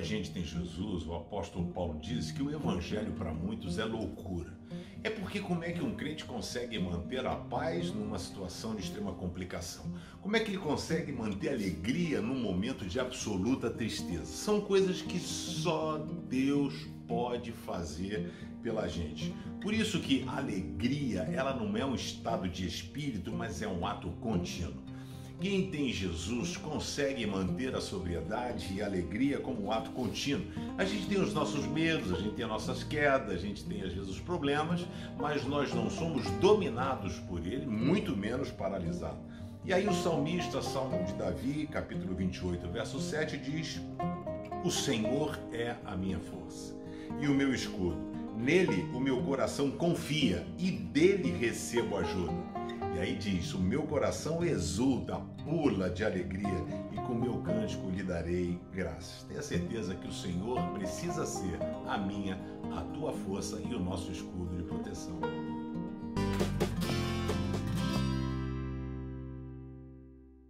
gente tem Jesus, o apóstolo Paulo diz que o evangelho para muitos é loucura. É porque como é que um crente consegue manter a paz numa situação de extrema complicação? Como é que ele consegue manter alegria num momento de absoluta tristeza? São coisas que só Deus pode fazer pela gente. Por isso que a alegria, ela não é um estado de espírito, mas é um ato contínuo. Quem tem Jesus consegue manter a sobriedade e a alegria como um ato contínuo. A gente tem os nossos medos, a gente tem as nossas quedas, a gente tem às vezes os problemas, mas nós não somos dominados por ele, muito menos paralisados. E aí o salmista, Salmo de Davi, capítulo 28, verso 7 diz: O Senhor é a minha força e o meu escudo. Nele o meu coração confia e dele recebo ajuda. E aí diz: O meu coração exulta, pula de alegria, e com meu cântico lhe darei graças. Tenha certeza que o Senhor precisa ser a minha, a tua força e o nosso escudo de proteção.